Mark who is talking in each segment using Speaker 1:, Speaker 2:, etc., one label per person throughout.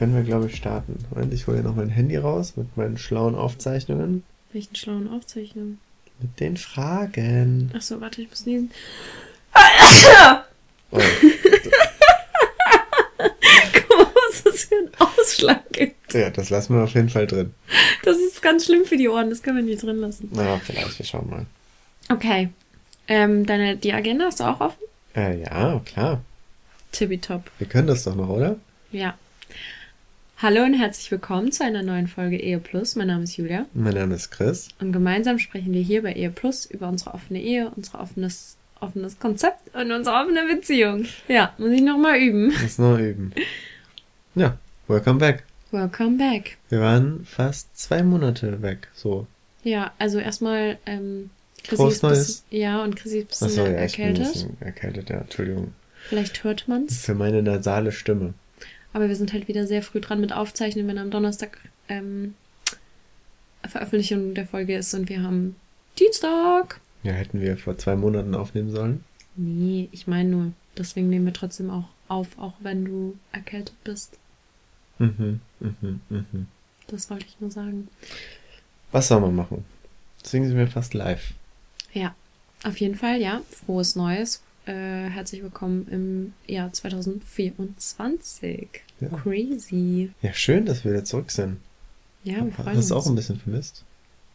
Speaker 1: Können wir, glaube ich, starten. Und ich hole ja noch mein Handy raus mit meinen schlauen Aufzeichnungen.
Speaker 2: Welchen schlauen Aufzeichnungen?
Speaker 1: Mit den Fragen.
Speaker 2: Achso, warte, ich muss niesen.
Speaker 1: Oh,
Speaker 2: Guck mal, was das für ein Ausschlag gibt.
Speaker 1: ja, das lassen wir auf jeden Fall drin.
Speaker 2: Das ist ganz schlimm für die Ohren, das können wir nicht drin lassen.
Speaker 1: Na, vielleicht, wir schauen mal.
Speaker 2: Okay. Ähm, deine, die Agenda hast du auch offen?
Speaker 1: Äh, ja, klar.
Speaker 2: Tippitopp.
Speaker 1: Wir können das doch noch, oder?
Speaker 2: Ja. Hallo und herzlich willkommen zu einer neuen Folge Ehe Plus. Mein Name ist Julia
Speaker 1: Mein Name ist Chris.
Speaker 2: und gemeinsam sprechen wir hier bei Ehe Plus über unsere offene Ehe, unser offenes, offenes Konzept und unsere offene Beziehung. Ja, muss ich nochmal üben.
Speaker 1: Muss noch üben. Ja, welcome back.
Speaker 2: Welcome back.
Speaker 1: Wir waren fast zwei Monate weg, so.
Speaker 2: Ja, also erstmal, ähm, Chrissy
Speaker 1: Frohes
Speaker 2: ist
Speaker 1: Neues.
Speaker 2: bisschen, ja, und Chrissy ist bisschen
Speaker 1: Achso, ja, ich bin ein
Speaker 2: erkältet.
Speaker 1: bisschen erkältet, ja, Entschuldigung.
Speaker 2: Vielleicht hört man's.
Speaker 1: Für meine nasale Stimme.
Speaker 2: Aber wir sind halt wieder sehr früh dran mit Aufzeichnen, wenn am Donnerstag ähm, Veröffentlichung der Folge ist und wir haben Dienstag.
Speaker 1: Ja, hätten wir vor zwei Monaten aufnehmen sollen.
Speaker 2: Nee, ich meine nur, deswegen nehmen wir trotzdem auch auf, auch wenn du erkältet bist.
Speaker 1: Mhm, mhm, mhm.
Speaker 2: Das wollte ich nur sagen.
Speaker 1: Was soll man machen? Deswegen sind wir fast live.
Speaker 2: Ja, auf jeden Fall, ja. Frohes Neues. Äh, herzlich willkommen im Jahr 2024.
Speaker 1: Ja.
Speaker 2: Crazy.
Speaker 1: Ja, schön, dass wir wieder zurück sind.
Speaker 2: Ja, wir freuen
Speaker 1: Hast du auch ein bisschen vermisst?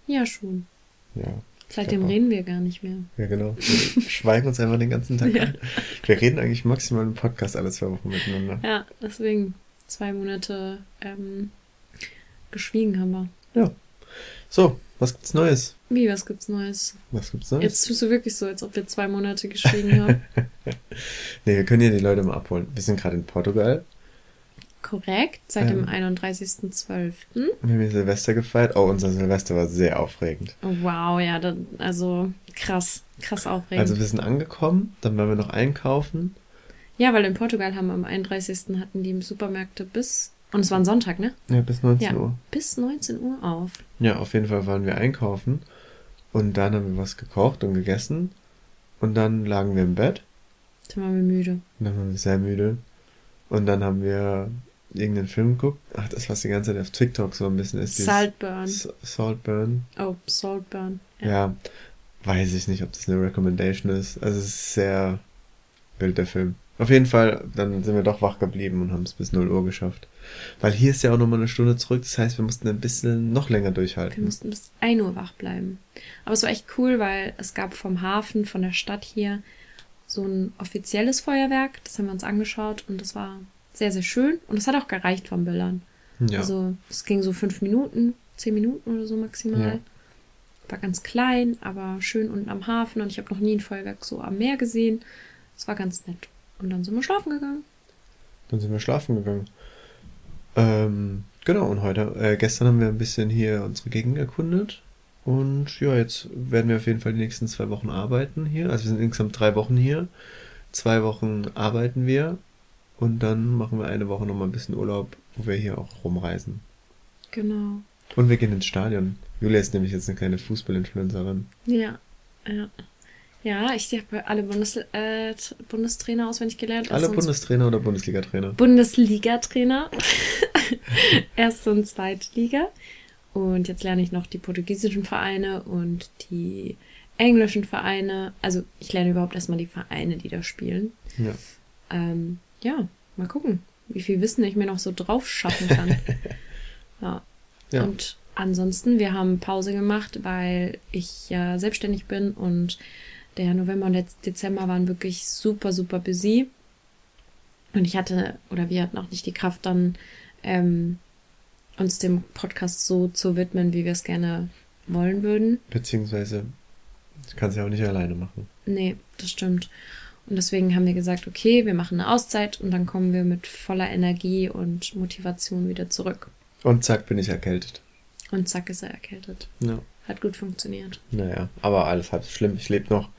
Speaker 2: Ja, schon.
Speaker 1: Ja.
Speaker 2: Seitdem reden wir gar nicht mehr.
Speaker 1: Ja, genau. Wir schweigen uns einfach den ganzen Tag
Speaker 2: Ja.
Speaker 1: an. Wir reden eigentlich maximal im Podcast alle zwei Wochen miteinander.
Speaker 2: Ja, deswegen zwei Monate ähm, geschwiegen haben wir.
Speaker 1: Ja. So, was gibt's Neues?
Speaker 2: Wie, was gibt's Neues?
Speaker 1: Was gibt's Neues?
Speaker 2: Jetzt tust du wirklich so, als ob wir zwei Monate geschwiegen haben.
Speaker 1: Nee, wir können ja die Leute mal abholen. Wir sind gerade in Portugal.
Speaker 2: Korrekt, seit
Speaker 1: Ähm.
Speaker 2: dem 31.12.
Speaker 1: Wir haben Silvester gefeiert. Oh, unser Silvester war sehr aufregend.
Speaker 2: Oh, wow, ja, da, also krass, krass aufregend.
Speaker 1: Also wir sind angekommen, dann waren wir noch einkaufen.
Speaker 2: ja, weil in Portugal haben am 31. hatten die Supermärkte bis, und es war ein Sonntag, ne?
Speaker 1: Ja, bis 19
Speaker 2: Ja,
Speaker 1: Uhr.
Speaker 2: bis 19 Uhr auf.
Speaker 1: Ja, auf jeden Fall waren wir einkaufen. Und dann haben wir was gekocht und gegessen. Und dann lagen wir im Bett.
Speaker 2: Dann waren wir müde.
Speaker 1: Und dann waren wir sehr müde. Und dann haben wir irgendeinen Film geguckt. Ach, das, was die ganze Zeit auf TikTok so ein bisschen ist.
Speaker 2: Saltburn.
Speaker 1: Saltburn.
Speaker 2: Oh, Saltburn.
Speaker 1: Ja. weiß ich nicht, ob das eine Recommendation ist. Also es ist sehr wild, der Film. Auf jeden Fall, dann sind wir doch wach geblieben und haben es bis 0 Uhr geschafft. Weil hier ist ja auch nochmal eine Stunde zurück. Das heißt, wir mussten ein bisschen noch länger
Speaker 2: Wir
Speaker 1: durchhalten.
Speaker 2: mussten bis 1 Uhr wach bleiben. Aber es war echt cool, weil es gab vom Hafen, von der Stadt hier, so ein offizielles Feuerwerk. Das haben wir uns angeschaut und das war sehr, sehr schön. Und es hat auch gereicht von Bildern.
Speaker 1: Ja.
Speaker 2: Also es ging so fünf Minuten, zehn Minuten oder so maximal.
Speaker 1: Ja.
Speaker 2: War ganz klein, aber schön unten am Hafen und ich habe noch nie ein Feuerwerk so am Meer gesehen. Es war ganz nett. Und dann sind wir schlafen gegangen.
Speaker 1: Dann sind wir schlafen gegangen. Ähm, genau, und heute, äh, gestern haben wir ein bisschen hier unsere Gegend erkundet. Und ja, jetzt werden wir auf jeden Fall die nächsten zwei Wochen arbeiten hier. Also wir sind insgesamt drei Wochen hier. Zwei Wochen arbeiten wir. Und dann machen wir eine Woche nochmal ein bisschen Urlaub, wo wir hier auch rumreisen.
Speaker 2: Genau.
Speaker 1: Und wir gehen ins Stadion. Julia ist nämlich jetzt eine kleine Fußballinfluencerin.
Speaker 2: Ja, ja. Ja, ich habe alle Bundes äh, Bundestrainer auswendig gelernt.
Speaker 1: Alle Bundestrainer oder Bundesliga-Trainer?
Speaker 2: Bundesliga-Trainer. Erste und zweite Liga. Und jetzt lerne ich noch die portugiesischen Vereine und die englischen Vereine. Also ich lerne überhaupt erstmal die Vereine, die da spielen.
Speaker 1: Ja.
Speaker 2: Ähm, ja, mal gucken, wie viel Wissen ich mir noch so drauf schaffen kann. ja.
Speaker 1: Ja.
Speaker 2: Und ansonsten, wir haben Pause gemacht, weil ich ja selbstständig bin und der November und der Dezember waren wirklich super, super busy. Und ich hatte, oder wir hatten auch nicht die Kraft, dann ähm, uns dem Podcast so zu widmen, wie wir es gerne wollen würden.
Speaker 1: Beziehungsweise, ich kann es ja auch nicht alleine machen.
Speaker 2: Nee, das stimmt. Und deswegen haben wir gesagt, okay, wir machen eine Auszeit und dann kommen wir mit voller Energie und Motivation wieder zurück.
Speaker 1: Und zack, bin ich erkältet.
Speaker 2: Und zack ist er erkältet.
Speaker 1: Ja.
Speaker 2: Hat gut funktioniert.
Speaker 1: Naja, aber alles halb so schlimm. Ich lebe noch.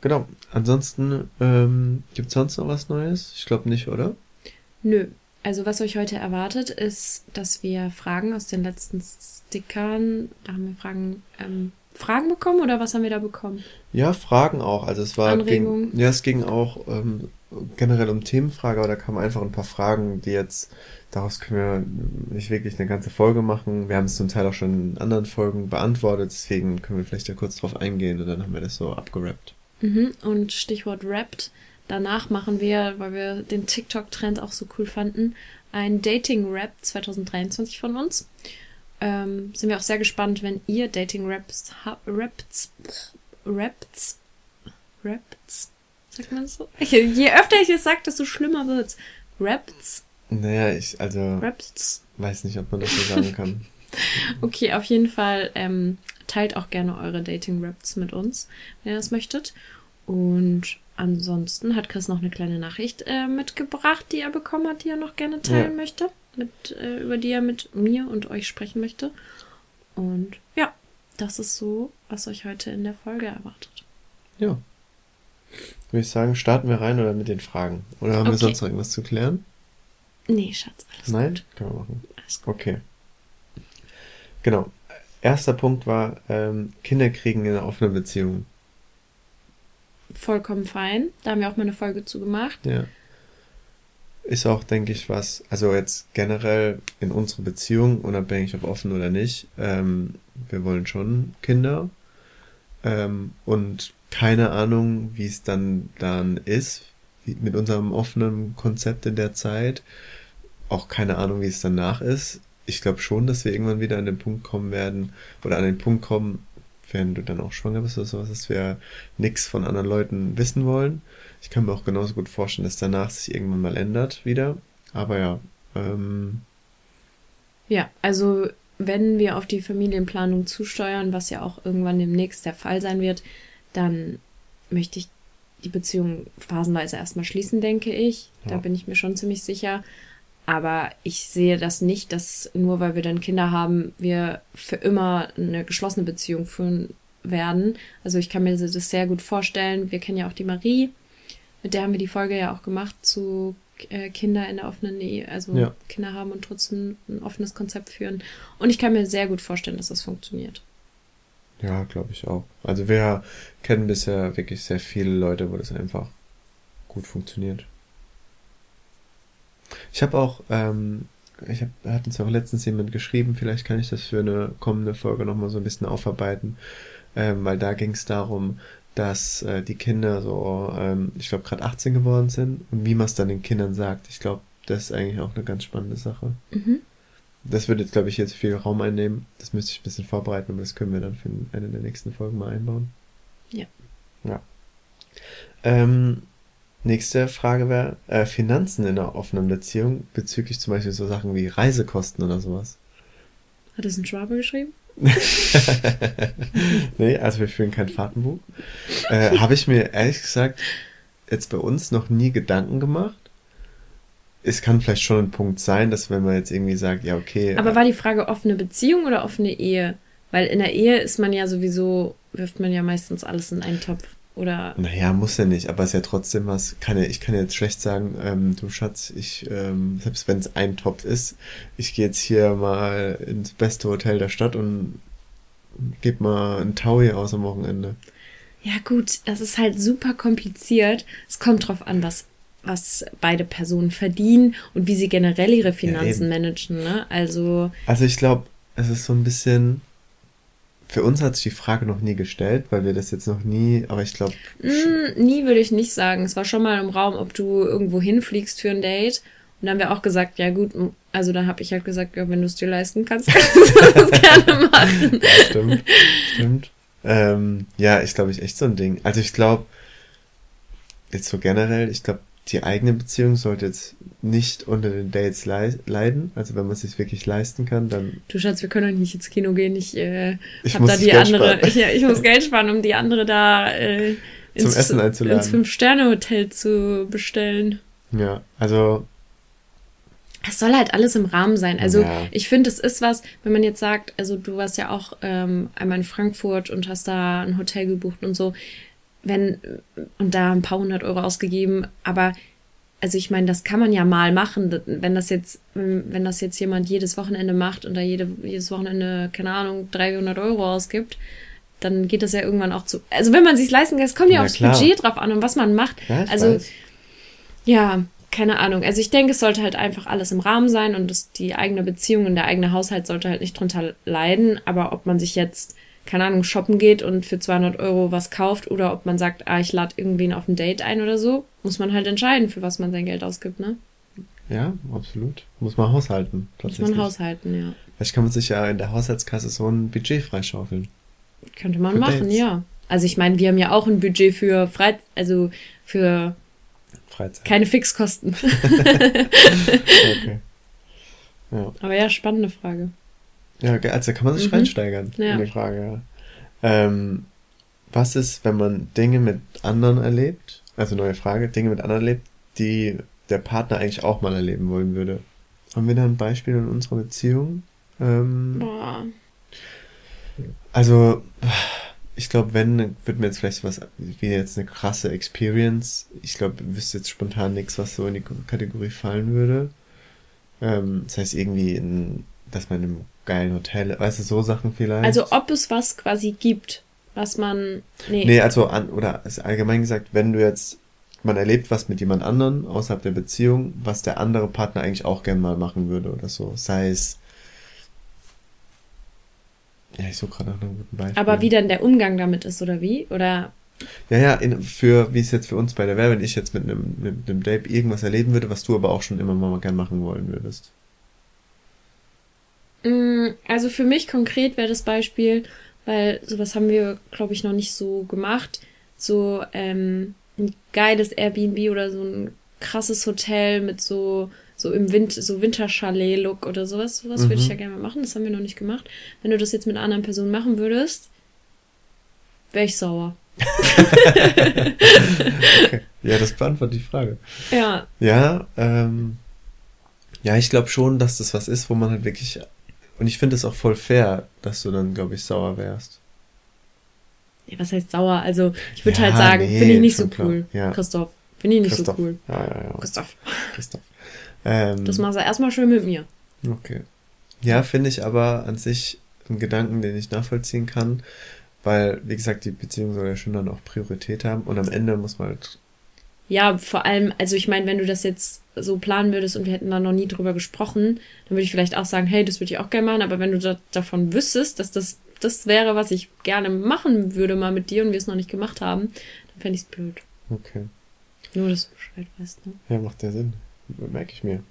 Speaker 1: Genau. Ansonsten, ähm, gibt sonst noch was Neues? Ich glaube nicht, oder?
Speaker 2: Nö. Also was euch heute erwartet, ist, dass wir Fragen aus den letzten Stickern, da haben wir Fragen, ähm, Fragen bekommen oder was haben wir da bekommen?
Speaker 1: Ja, Fragen auch. Also es war
Speaker 2: Anregungen.
Speaker 1: Ging, ja, es ging auch ähm, generell um Themenfrage, aber da kamen einfach ein paar Fragen, die jetzt daraus können wir nicht wirklich eine ganze Folge machen. Wir haben es zum Teil auch schon in anderen Folgen beantwortet, deswegen können wir vielleicht da kurz drauf eingehen und dann haben wir das so abgerappt.
Speaker 2: Mhm. Und Stichwort Wrapped. Danach machen wir, weil wir den TikTok-Trend auch so cool fanden, ein Dating-Rap 2023 von uns. Ähm, sind wir auch sehr gespannt, wenn ihr Dating-Raps habt. Raps. Raps. Raps. Sagt man das so? Je öfter ich es sage, desto schlimmer wird's. Raps.
Speaker 1: Naja, ich also
Speaker 2: Raps.
Speaker 1: weiß nicht, ob man das so sagen kann.
Speaker 2: Okay, auf jeden Fall ähm, teilt auch gerne eure Dating-Raps mit uns, wenn ihr das möchtet. Und ansonsten hat Chris noch eine kleine Nachricht äh, mitgebracht, die er bekommen hat, die er noch gerne teilen
Speaker 1: Ja.
Speaker 2: möchte, mit, äh, über die er mit mir und euch sprechen möchte. Und ja, das ist so, was euch heute in der Folge erwartet.
Speaker 1: Ja. Würde ich sagen, starten wir rein oder mit den Fragen? Oder haben wir
Speaker 2: Okay.
Speaker 1: sonst noch irgendwas zu klären?
Speaker 2: Nee, Schatz, alles
Speaker 1: Nein?
Speaker 2: gut.
Speaker 1: Können wir machen.
Speaker 2: Alles gut.
Speaker 1: Okay. Genau. Erster Punkt war ähm, Kinder kriegen in einer offenen Beziehung.
Speaker 2: Vollkommen fein. Da haben wir auch mal eine Folge zu gemacht.
Speaker 1: Ja. Ist auch, denke ich, was, also jetzt generell in unserer Beziehung, unabhängig ob offen oder nicht, ähm, wir wollen schon Kinder. Ähm, und keine Ahnung, wie es dann dann ist, mit unserem offenen Konzept in der Zeit. Auch keine Ahnung, wie es danach ist. Ich glaube schon, dass wir irgendwann wieder an den Punkt kommen werden, oder an den Punkt kommen, wenn du dann auch schwanger bist oder sowas, dass wir nichts von anderen Leuten wissen wollen. Ich kann mir auch genauso gut vorstellen, dass danach sich irgendwann mal ändert wieder. Aber ja, ähm,
Speaker 2: Ja, also wenn wir auf die Familienplanung zusteuern, was ja auch irgendwann demnächst der Fall sein wird, dann möchte ich die Beziehung phasenweise erstmal schließen, denke ich. Da
Speaker 1: Ja.
Speaker 2: bin ich mir schon ziemlich sicher. Aber ich sehe das nicht, dass nur weil wir dann Kinder haben, wir für immer eine geschlossene Beziehung führen werden. Also ich kann mir das sehr gut vorstellen. Wir kennen ja auch die Marie, mit der haben wir die Folge ja auch gemacht zu äh, Kinder in der offenen Ehe, also
Speaker 1: Ja.
Speaker 2: Kinder haben und trotzdem ein offenes Konzept führen. Und ich kann mir sehr gut vorstellen, dass das funktioniert.
Speaker 1: Ja, glaube ich auch. Also wir kennen bisher wirklich sehr viele Leute, wo das einfach gut funktioniert. Ich habe auch, ähm, ich hab, hat uns auch letztens jemand geschrieben, vielleicht kann ich das für eine kommende Folge nochmal so ein bisschen aufarbeiten, ähm, weil da ging es darum, dass äh, die Kinder so, ähm, ich glaube, gerade 18 geworden sind und wie man es dann den Kindern sagt. Ich glaube, das ist eigentlich auch eine ganz spannende Sache.
Speaker 2: Mhm.
Speaker 1: Das würde jetzt, glaube ich, jetzt viel Raum einnehmen. Das müsste ich ein bisschen vorbereiten, aber das können wir dann für eine der nächsten Folgen mal einbauen.
Speaker 2: Ja.
Speaker 1: Ja. Ähm, nächste Frage wäre äh, Finanzen in einer offenen Beziehung bezüglich zum Beispiel so Sachen wie Reisekosten oder sowas.
Speaker 2: Hat es ein Schwabe geschrieben?
Speaker 1: nee, also wir führen kein Fahrtenbuch. Äh, Habe ich mir ehrlich gesagt jetzt bei uns noch nie Gedanken gemacht. Es kann vielleicht schon ein Punkt sein, dass wenn man jetzt irgendwie sagt, ja, okay.
Speaker 2: Aber war die Frage offene Beziehung oder offene Ehe? Weil in der Ehe ist man ja sowieso, wirft man ja meistens alles in einen Topf. Oder
Speaker 1: Naja, muss ja nicht, aber es ist ja trotzdem was. Kann ja, ich kann ja jetzt schlecht sagen, ähm, du Schatz, ich, ähm, selbst wenn es ein Topf ist, ich gehe jetzt hier mal ins beste Hotel der Stadt und gebe mal ein Taui aus am Wochenende.
Speaker 2: Ja, gut, das ist halt super kompliziert. Es kommt drauf an, was, was beide Personen verdienen und wie sie generell ihre Finanzen
Speaker 1: eben.
Speaker 2: managen, ne? Also,
Speaker 1: Also ich glaube, es ist so ein bisschen. Für uns hat sich die Frage noch nie gestellt, weil wir das jetzt noch nie, aber ich glaube,
Speaker 2: mm, nie würde ich nicht sagen. Es war schon mal im Raum, ob du irgendwo hinfliegst für ein Date. Und dann haben wir auch gesagt, ja gut, also da habe ich halt gesagt, ja, wenn du es dir leisten kannst, kannst du das gerne machen.
Speaker 1: stimmt, stimmt. Ähm, ja, ist glaube ich echt so ein Ding. Also ich glaube, jetzt so generell, ich glaube, die eigene Beziehung sollte jetzt nicht unter den Dates leiden. Also wenn man es sich wirklich leisten kann, dann.
Speaker 2: Du Schatz, wir können doch nicht ins Kino gehen. Ich, äh, ich hab da die Geld andere. Ich, ich muss Geld sparen, um die andere da äh, ins, Zum Essen einzuladen. ins Fünf-Sterne-Hotel zu bestellen.
Speaker 1: Ja, also.
Speaker 2: Es soll halt alles im Rahmen sein. Also ja. ich finde, es ist was, wenn man jetzt sagt, also du warst ja auch ähm, einmal in Frankfurt und hast da ein Hotel gebucht und so wenn, und da ein paar hundert Euro ausgegeben, aber also ich meine, das kann man ja mal machen, wenn das jetzt, wenn das jetzt jemand jedes Wochenende macht und da jede, jedes Wochenende, keine Ahnung, 300 Euro ausgibt, dann geht das ja irgendwann auch zu. Also wenn man sich leisten kann, es kommt ja, ja aufs klar. Budget drauf an und was man macht. Ja, also weiß. ja, keine Ahnung. Also ich denke, es sollte halt einfach alles im Rahmen sein und das, die eigene Beziehung und der eigene Haushalt sollte halt nicht drunter leiden. Aber ob man sich jetzt keine Ahnung, shoppen geht und für 200 Euro was kauft oder ob man sagt, ah, ich lade irgendwen auf ein Date ein oder so, muss man halt entscheiden, für was man sein Geld ausgibt, ne?
Speaker 1: Ja, absolut. Muss man haushalten.
Speaker 2: Muss man haushalten, ja.
Speaker 1: Vielleicht kann man sich ja in der Haushaltskasse so ein Budget freischaufeln.
Speaker 2: Könnte man für machen, Dates. ja. Also ich meine, wir haben ja auch ein Budget für Frei also für Freizeit. keine Fixkosten. okay. Ja. Aber ja, spannende Frage.
Speaker 1: Ja, also kann man sich mhm. reinsteigern ja. in die Frage, ja. Ähm, was ist, wenn man Dinge mit anderen erlebt, also neue Frage, Dinge mit anderen erlebt, die der Partner eigentlich auch mal erleben wollen würde? Haben wir da ein Beispiel in unserer Beziehung? Ähm, Boah. Also, ich glaube, wenn, wird mir jetzt vielleicht was wie jetzt eine krasse Experience. Ich glaube, ich wüsste jetzt spontan nichts, was so in die Kategorie fallen würde. Ähm, das heißt, irgendwie, in, dass man im geilen Hotel, weißt du, so Sachen vielleicht.
Speaker 2: Also ob es was quasi gibt, was man.
Speaker 1: Nee, nee also an, oder allgemein gesagt, wenn du jetzt, man erlebt was mit jemand anderen außerhalb der Beziehung, was der andere Partner eigentlich auch gern mal machen würde oder so. Sei es. Ja, ich suche gerade nach einem guten
Speaker 2: Beispiel. Aber wie dann der Umgang damit ist, oder wie? Oder.
Speaker 1: Ja, ja, in, für, wie es jetzt für uns beide wäre, wenn ich jetzt mit einem, mit einem Date irgendwas erleben würde, was du aber auch schon immer mal gern machen wollen würdest.
Speaker 2: Mm, also für mich konkret wäre das Beispiel, weil sowas haben wir, glaube ich, noch nicht so gemacht. So ähm, ein geiles Airbnb oder so ein krasses Hotel mit so so im Winter, so Winterchalet-Look oder sowas. Sowas mhm. würde ich ja gerne mal machen. Das haben wir noch nicht gemacht. Wenn du das jetzt mit einer anderen Person machen würdest, wäre ich sauer.
Speaker 1: okay. Ja, das beantwortet die Frage. Ja. Ja, ähm, ja, ich glaube schon, dass das was ist, wo man halt wirklich und ich finde es auch voll fair, dass du dann, glaube ich, sauer wärst.
Speaker 2: Ja, was heißt sauer? Also, ich würde ja, halt sagen, nee, finde ich nicht so cool. Ja. Christoph, finde ich nicht Christoph. so cool. Ja, ja, ja. Christoph. Christoph. Ähm, das machst du erstmal schön mit mir.
Speaker 1: Okay. Ja, finde ich aber an sich einen Gedanken, den ich nachvollziehen kann, weil, wie gesagt, die Beziehung soll ja schon dann auch Priorität haben und am Ende muss man halt
Speaker 2: ja, vor allem, also ich meine, wenn du das jetzt so planen würdest und wir hätten da noch nie drüber gesprochen, dann würde ich vielleicht auch sagen, hey, das würde ich auch gerne machen, aber wenn du da, davon wüsstest, dass das das wäre, was ich gerne machen würde mal mit dir und wir es noch nicht gemacht haben, dann fände ich es blöd. Okay. Nur, dass du Bescheid weißt, ne?
Speaker 1: Ja, macht ja Sinn. Merke ich mir.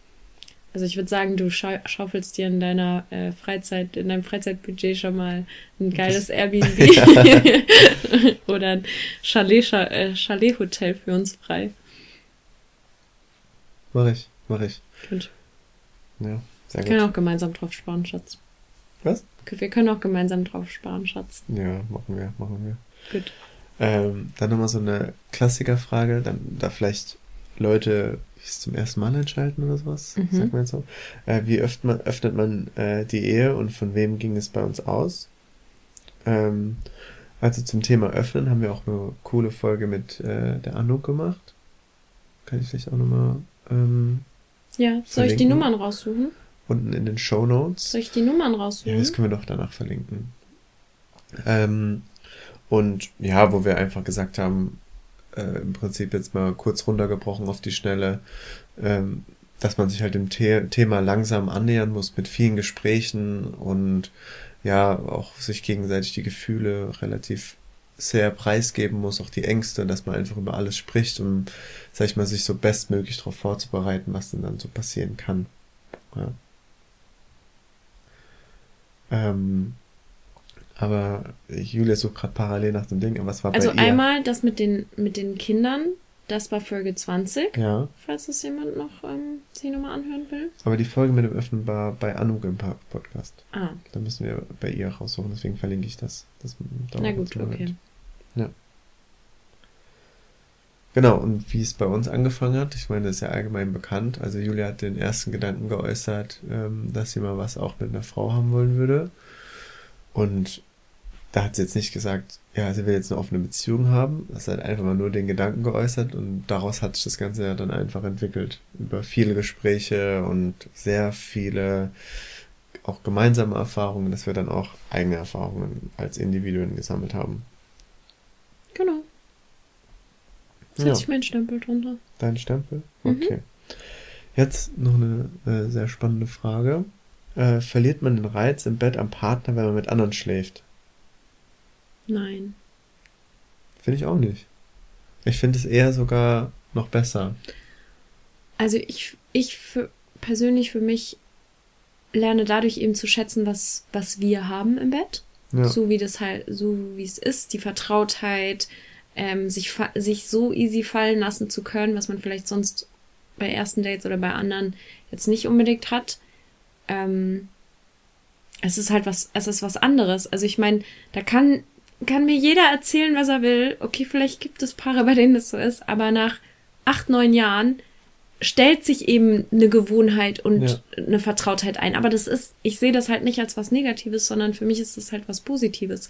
Speaker 2: Also ich würde sagen, du scha schaufelst dir in deiner äh, Freizeit, in deinem Freizeitbudget schon mal ein geiles Airbnb oder ein Chalet-Hotel äh, Chalet für uns frei.
Speaker 1: Mach ich, mach ich. Gut.
Speaker 2: Ja, sehr gut. Wir können auch gemeinsam drauf sparen, Schatz. Was? Wir können auch gemeinsam drauf sparen, Schatz.
Speaker 1: Ja, machen wir, machen wir. Gut. Ähm, dann nochmal so eine Klassikerfrage, dann da vielleicht Leute zum ersten Mal entscheiden oder sowas, mhm. sagt man so. Äh, wie öffnet man, öffnet man äh, die Ehe und von wem ging es bei uns aus? Ähm, also zum Thema Öffnen haben wir auch eine coole Folge mit äh, der Anouk gemacht. Kann ich vielleicht auch nochmal. Ähm,
Speaker 2: ja, soll verlinken. ich die Nummern raussuchen?
Speaker 1: Unten in den Show Notes.
Speaker 2: Soll ich die Nummern raussuchen?
Speaker 1: Ja, das können wir doch danach verlinken. Ähm, und ja, wo wir einfach gesagt haben, äh, im Prinzip jetzt mal kurz runtergebrochen auf die Schnelle, ähm, dass man sich halt dem The Thema langsam annähern muss mit vielen Gesprächen und ja, auch sich gegenseitig die Gefühle relativ sehr preisgeben muss, auch die Ängste, dass man einfach über alles spricht, um, sag ich mal, sich so bestmöglich darauf vorzubereiten, was denn dann so passieren kann. Ja. Ähm, aber Julia sucht gerade parallel nach dem Ding. Was war
Speaker 2: also bei ihr? einmal das mit den, mit den Kindern, Das war Folge 20.
Speaker 1: Ja.
Speaker 2: Falls das jemand noch ähm, sich nochmal anhören will.
Speaker 1: Aber die Folge mit dem Öffnen war bei Anuk im Podcast.
Speaker 2: Ah,
Speaker 1: Da müssen wir bei ihr raussuchen, deswegen verlinke ich das. das
Speaker 2: na gut,
Speaker 1: einen Moment. Ja. Genau, und wie es bei uns angefangen hat, ich meine, das ist ja allgemein bekannt. Also Julia hat den ersten Gedanken geäußert, ähm, dass sie mal was auch mit einer Frau haben wollen würde. Und da hat sie jetzt nicht gesagt, ja, sie will jetzt eine offene Beziehung haben. Das hat einfach mal nur den Gedanken geäußert und daraus hat sich das Ganze ja dann einfach entwickelt. Über viele Gespräche und sehr viele auch gemeinsame Erfahrungen, dass wir dann auch eigene Erfahrungen als Individuen gesammelt haben.
Speaker 2: Genau.
Speaker 1: Ja.
Speaker 2: Setze ich meinen Stempel drunter.
Speaker 1: Dein Stempel?
Speaker 2: Mhm.
Speaker 1: Okay. Jetzt noch eine äh, sehr spannende Frage. Äh, verliert man den Reiz im Bett am Partner, wenn man mit anderen schläft?
Speaker 2: Nein.
Speaker 1: Finde ich auch nicht. Ich finde es eher sogar noch besser.
Speaker 2: Also ich, ich für, persönlich für mich lerne dadurch eben zu schätzen, was, was wir haben im Bett.
Speaker 1: Ja.
Speaker 2: So wie das halt, so wie es ist, die Vertrautheit, ähm, sich, sich so easy fallen lassen zu können, was man vielleicht sonst bei ersten Dates oder bei anderen jetzt nicht unbedingt hat. Ähm, es ist halt was, es ist was anderes. Also ich meine, da kann, kann mir jeder erzählen, was er will. Okay, vielleicht gibt es Paare, bei denen das so ist, aber nach acht, neun Jahren stellt sich eben eine Gewohnheit und
Speaker 1: Ja.
Speaker 2: eine Vertrautheit ein. Aber das ist, ich sehe das halt nicht als was Negatives, sondern für mich ist das halt was Positives.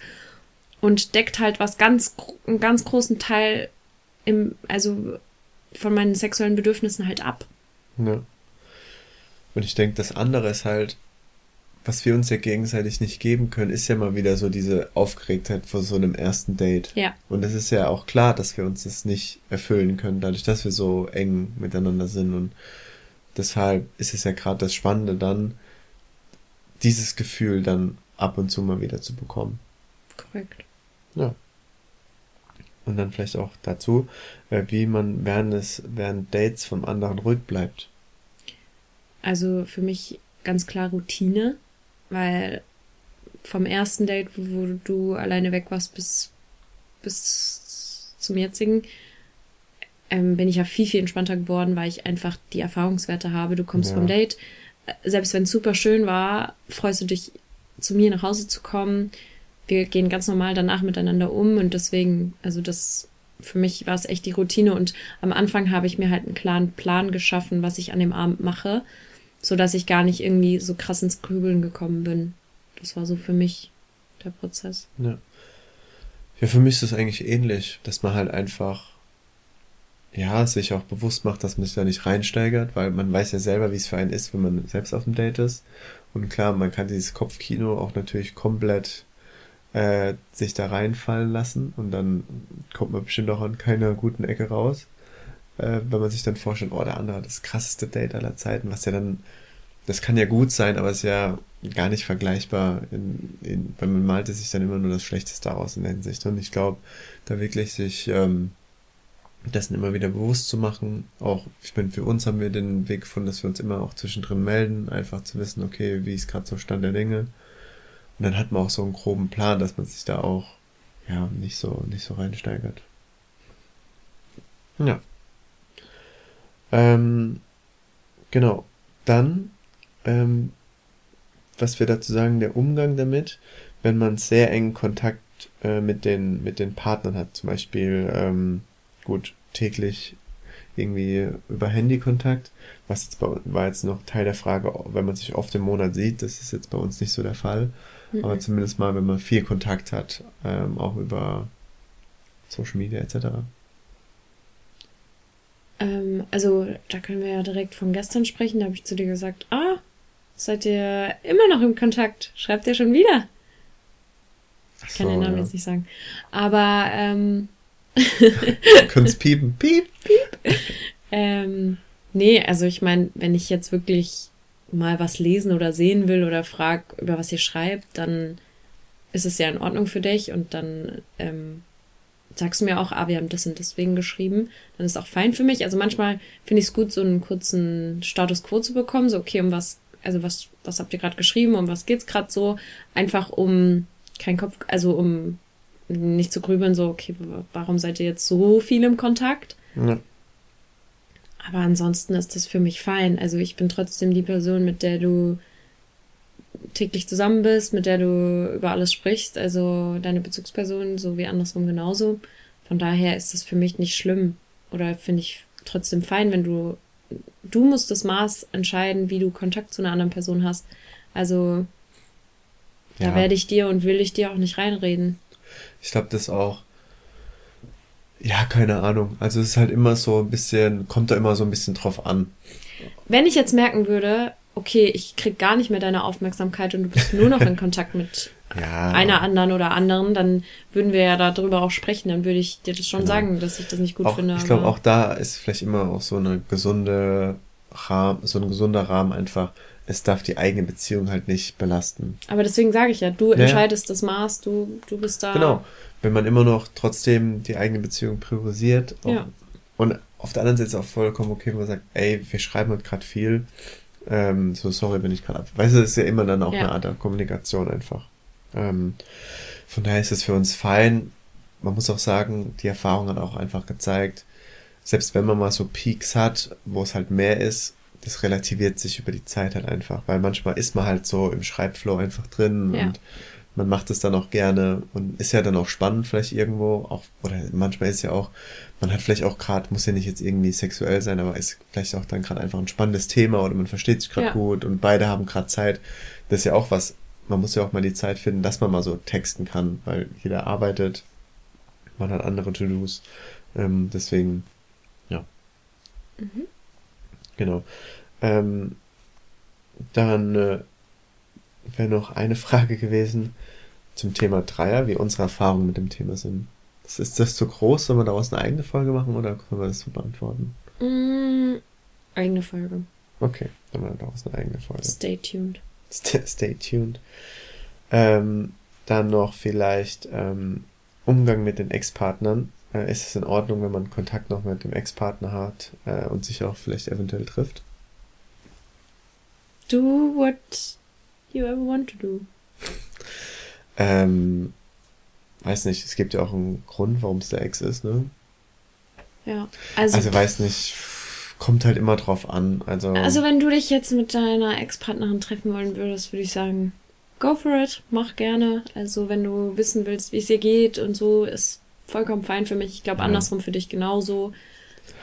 Speaker 2: Und deckt halt was ganz, einen ganz großen Teil im, also von meinen sexuellen Bedürfnissen halt ab.
Speaker 1: Ja. Und ich denke, das andere ist halt, was wir uns ja gegenseitig nicht geben können, ist ja mal wieder so diese Aufgeregtheit vor so einem ersten Date.
Speaker 2: Ja.
Speaker 1: Und es ist ja auch klar, dass wir uns das nicht erfüllen können, dadurch, dass wir so eng miteinander sind. Und deshalb ist es ja gerade das Spannende dann, dieses Gefühl dann ab und zu mal wieder zu bekommen.
Speaker 2: Korrekt.
Speaker 1: Ja. Und dann vielleicht auch dazu, äh, wie man während des, während Dates vom anderen ruhig bleibt.
Speaker 2: Also für mich ganz klar Routine, weil vom ersten Date, wo, wo du alleine weg warst bis, bis zum jetzigen, ähm, bin ich ja viel, viel entspannter geworden, weil ich einfach die Erfahrungswerte habe. Du kommst
Speaker 1: Ja.
Speaker 2: vom Date, selbst wenn es super schön war, freust du dich, zu mir nach Hause zu kommen. Wir gehen ganz normal danach miteinander um und deswegen, also das, für mich war es echt die Routine und am Anfang habe ich mir halt einen klaren Plan geschaffen, was ich an dem Abend mache, so dass ich gar nicht irgendwie so krass ins Grübeln gekommen bin. Das war so für mich der Prozess.
Speaker 1: Ja. Ja, für mich ist es eigentlich ähnlich, dass man halt einfach, ja, sich auch bewusst macht, dass man sich da nicht reinsteigert, weil man weiß ja selber, wie es für einen ist, wenn man selbst auf dem Date ist. Und klar, man kann dieses Kopfkino auch natürlich komplett äh, sich da reinfallen lassen und dann kommt man bestimmt auch an keiner guten Ecke raus. Äh, wenn man sich dann vorstellt, oh, der andere hat das krasseste Date aller Zeiten, was ja dann, das kann ja gut sein, aber ist ja gar nicht vergleichbar, in, in, weil man malte sich dann immer nur das Schlechteste aus in der Hinsicht. Und ich glaube, da wirklich sich ähm, dessen immer wieder bewusst zu machen, auch, ich meine, für uns haben wir den Weg gefunden, dass wir uns immer auch zwischendrin melden, einfach zu wissen, okay, wie ist gerade so Stand der Dinge. Und dann hat man auch so einen groben Plan, dass man sich da auch ja nicht so nicht so reinsteigert. Ja. Ähm, genau. Dann, ähm, was wir dazu sagen, der Umgang damit, wenn man sehr engen Kontakt äh, mit den mit den Partnern hat, zum Beispiel ähm, gut täglich irgendwie über Handykontakt, was jetzt bei, war jetzt noch Teil der Frage, wenn man sich oft im Monat sieht, das ist jetzt bei uns nicht so der Fall, aber
Speaker 2: Mhm.
Speaker 1: zumindest mal, wenn man viel Kontakt hat, ähm, auch über Social Media etc.
Speaker 2: Ähm, also, da können wir ja direkt von gestern sprechen. Da habe ich zu dir gesagt, ah, seid ihr immer noch im Kontakt? Schreibt ihr schon wieder? Ich kann
Speaker 1: So,
Speaker 2: den Namen
Speaker 1: ja.
Speaker 2: jetzt nicht sagen. Aber, ähm,
Speaker 1: Könnt's piepen, piep.
Speaker 2: ähm, nee, also ich meine, wenn ich jetzt wirklich mal was lesen oder sehen will oder frag, über was ihr schreibt, dann ist es ja in Ordnung für dich und dann ähm, sagst du mir auch, ah, wir haben das und deswegen geschrieben, dann ist auch fein für mich. Also manchmal finde ich es gut, so einen kurzen Status quo zu bekommen, so okay, um was, also was, was habt ihr gerade geschrieben, um was geht's gerade so, einfach um kein Kopf, also um nicht zu grübeln, so okay, warum seid ihr jetzt so viel im Kontakt?
Speaker 1: Ja.
Speaker 2: Aber ansonsten ist das für mich fein. Also ich bin trotzdem die Person, mit der du täglich zusammen bist, mit der du über alles sprichst, also deine Bezugsperson, so wie andersrum genauso. Von daher ist das für mich nicht schlimm oder finde ich trotzdem fein, wenn du du musst das Maß entscheiden, wie du Kontakt zu einer anderen Person hast. Also da
Speaker 1: Ja.
Speaker 2: werde ich dir und will ich dir auch nicht reinreden.
Speaker 1: Ich glaube, das auch. Ja, keine Ahnung. Also es ist halt immer so ein bisschen, kommt da immer so ein bisschen drauf an.
Speaker 2: Wenn ich jetzt merken würde, okay, ich krieg gar nicht mehr deine Aufmerksamkeit und du bist nur noch in Kontakt mit
Speaker 1: Ja.
Speaker 2: einer anderen oder anderen, dann würden wir ja darüber auch sprechen. Dann würde ich dir das schon
Speaker 1: Genau.
Speaker 2: sagen, dass ich das nicht gut
Speaker 1: auch,
Speaker 2: finde.
Speaker 1: ich glaube, auch da ist vielleicht immer auch so eine gesunde Rahmen, so ein gesunder Rahmen einfach. Es darf die eigene Beziehung halt nicht belasten.
Speaker 2: Aber deswegen sage ich ja, du
Speaker 1: Ja,
Speaker 2: entscheidest das Maß, du, du bist da.
Speaker 1: Genau. Wenn man immer noch trotzdem die eigene Beziehung priorisiert.
Speaker 2: Ja.
Speaker 1: Und auf der anderen Seite ist auch vollkommen okay, wenn man sagt, ey, wir schreiben heute gerade viel. Ähm, so, sorry, wenn ich gerade ab. Weißt du, das ist ja immer dann auch
Speaker 2: Ja.
Speaker 1: eine Art der Kommunikation einfach. Ähm, von daher ist es für uns fein. Man muss auch sagen, die Erfahrung hat auch einfach gezeigt, selbst wenn man mal so Peaks hat, wo es halt mehr ist, das relativiert sich über die Zeit halt einfach, weil manchmal ist man halt so im Schreibflow einfach drin
Speaker 2: Ja.
Speaker 1: und man macht es dann auch gerne und ist ja dann auch spannend vielleicht irgendwo, auch, oder manchmal ist ja auch, man hat vielleicht auch gerade, muss ja nicht jetzt irgendwie sexuell sein, aber ist vielleicht auch dann gerade einfach ein spannendes Thema oder man versteht sich gerade
Speaker 2: Ja.
Speaker 1: gut und beide haben gerade Zeit. Das ist ja auch was, man muss ja auch mal die Zeit finden, dass man mal so texten kann, weil jeder arbeitet, man hat andere To-Dos. Ähm, deswegen, ja. Genau. Ähm, dann äh, wäre noch eine Frage gewesen zum Thema Dreier, wie unsere Erfahrungen mit dem Thema sind. Ist, das zu groß? Sollen wir daraus eine eigene Folge machen oder können wir das so beantworten?
Speaker 2: Mm, eigene Folge.
Speaker 1: Okay, dann machen wir daraus eine eigene Folge.
Speaker 2: Stay tuned.
Speaker 1: Stay, stay tuned. Ähm, dann noch vielleicht ähm, Umgang mit den Ex-Partnern. Äh, ist es in Ordnung, wenn man Kontakt noch mit dem Ex-Partner hat äh, und sich auch vielleicht eventuell trifft?
Speaker 2: Do what you ever want to do.
Speaker 1: Ähm, weiß nicht, es gibt ja auch einen Grund, warum es der Ex ist, ne?
Speaker 2: Ja. Also,
Speaker 1: Also weiß nicht, kommt halt immer drauf an. Also,
Speaker 2: also wenn du dich jetzt mit deiner Ex-Partnerin treffen wollen würdest, würde ich sagen, go for it, mach gerne. Also wenn du wissen willst, wie es ihr geht und so, ist vollkommen fein für mich. Ich glaube
Speaker 1: Ja.
Speaker 2: andersrum für dich genauso.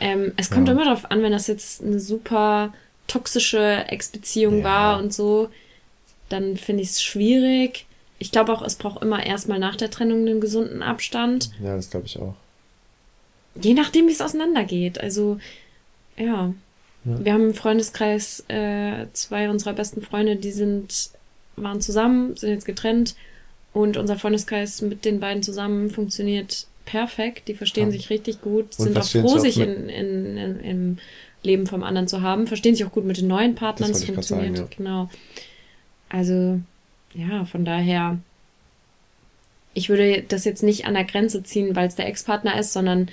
Speaker 2: Ähm, es kommt
Speaker 1: Ja.
Speaker 2: immer darauf an, wenn das jetzt eine super toxische Ex-Beziehung
Speaker 1: Ja.
Speaker 2: war und so, dann finde ich es schwierig. Ich glaube auch, es braucht immer erstmal nach der Trennung einen gesunden Abstand.
Speaker 1: ja, das glaube ich auch.
Speaker 2: Je nachdem, wie es auseinandergeht. Also, ja.
Speaker 1: Ja.
Speaker 2: Wir haben im Freundeskreis äh, zwei unserer besten Freunde, die sind, waren zusammen, sind jetzt getrennt. Und unser Freundeskreis mit den beiden zusammen funktioniert perfekt. Die verstehen
Speaker 1: Ja.
Speaker 2: sich richtig gut,
Speaker 1: Und
Speaker 2: sind auch froh,
Speaker 1: sich auch
Speaker 2: sich in, in, in, im Leben vom anderen zu haben. Verstehen sich auch gut mit den neuen Partnern.
Speaker 1: Das grad
Speaker 2: funktioniert,
Speaker 1: sagen,
Speaker 2: genau. Also, ja, von daher, ich würde das jetzt nicht an der Grenze ziehen, weil es der Ex-Partner ist, sondern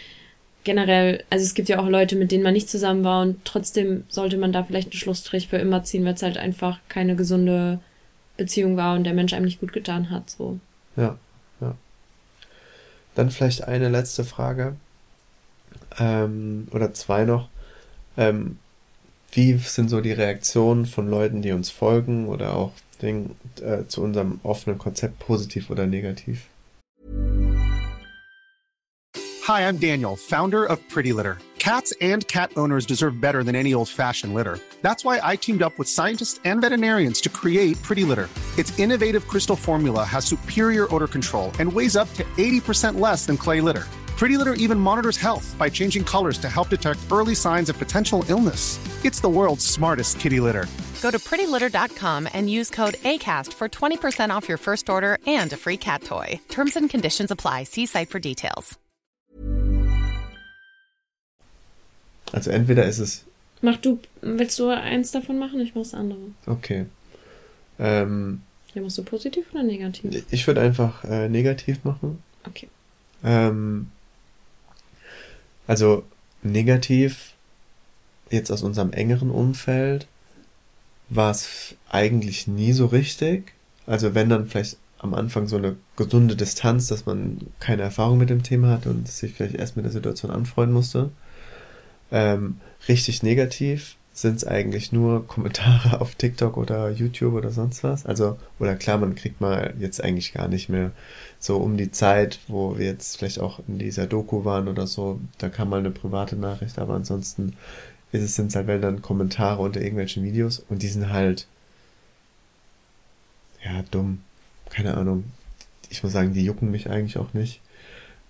Speaker 2: generell, also es gibt ja auch Leute, mit denen man nicht zusammen war und trotzdem sollte man da vielleicht einen Schlussstrich für immer ziehen, weil es halt einfach keine gesunde Beziehung war und der Mensch einem nicht gut getan hat, so.
Speaker 1: Ja, ja. Dann vielleicht eine letzte Frage. Ähm, oder zwei noch. Ähm, wie sind so die Reaktionen von Leuten, die uns folgen oder auch Ding, äh, zu unserem offenen Konzept, positiv oder negativ?
Speaker 3: Hi, I'm Daniel, founder of Pretty Litter. Cats and cat owners deserve better than any old fashioned litter. That's why I teamed up with scientists and veterinarians to create Pretty Litter. Its innovative crystal formula has superior odor control and weighs up to 80% less than clay litter. Pretty Litter even monitors health by changing colors to help detect early signs of potential illness. It's the world's smartest kitty litter.
Speaker 4: Go to prettylitter.com and use code ACAST for 20% off your first order and a free cat toy. Terms and conditions apply. See site for details.
Speaker 1: Also entweder ist es,
Speaker 2: Mach du, willst du eins davon machen? Ich mach das andere.
Speaker 1: okay. Ähm,
Speaker 2: Ja, machst du positiv oder negativ?
Speaker 1: ich würde einfach äh, negativ machen.
Speaker 2: Okay.
Speaker 1: Ähm, also negativ, jetzt aus unserem engeren Umfeld, war es eigentlich nie so richtig. Also wenn dann vielleicht am Anfang so eine gesunde Distanz, dass man keine Erfahrung mit dem Thema hatte und sich vielleicht erst mit der Situation anfreunden musste. Ähm, richtig negativ sind es eigentlich nur Kommentare auf TikTok oder YouTube oder sonst was. Also, oder klar, man kriegt mal jetzt eigentlich gar nicht mehr so um die Zeit, wo wir jetzt vielleicht auch in dieser Doku waren oder so, da kam mal eine private Nachricht, aber ansonsten ist es sind halt wenn dann Kommentare unter irgendwelchen Videos und die sind halt ja dumm. Keine Ahnung. Ich muss sagen, die jucken mich eigentlich auch nicht.